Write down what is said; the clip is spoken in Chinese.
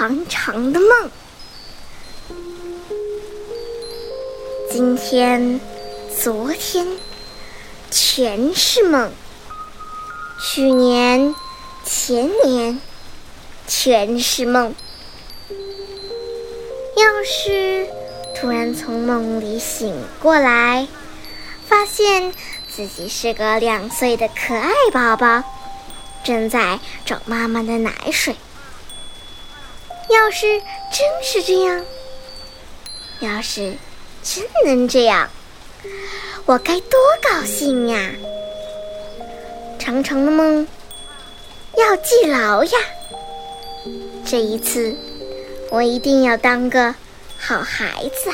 长长的梦。今天、昨天，全是梦；去年、前年，全是梦。要是突然从梦里醒过来，发现自己是个两岁的可爱宝宝，正在找妈妈的奶水。要是真是这样，要是……真能这样，我该多高兴呀！长长的梦要记牢呀。这一次，我一定要当个好孩子。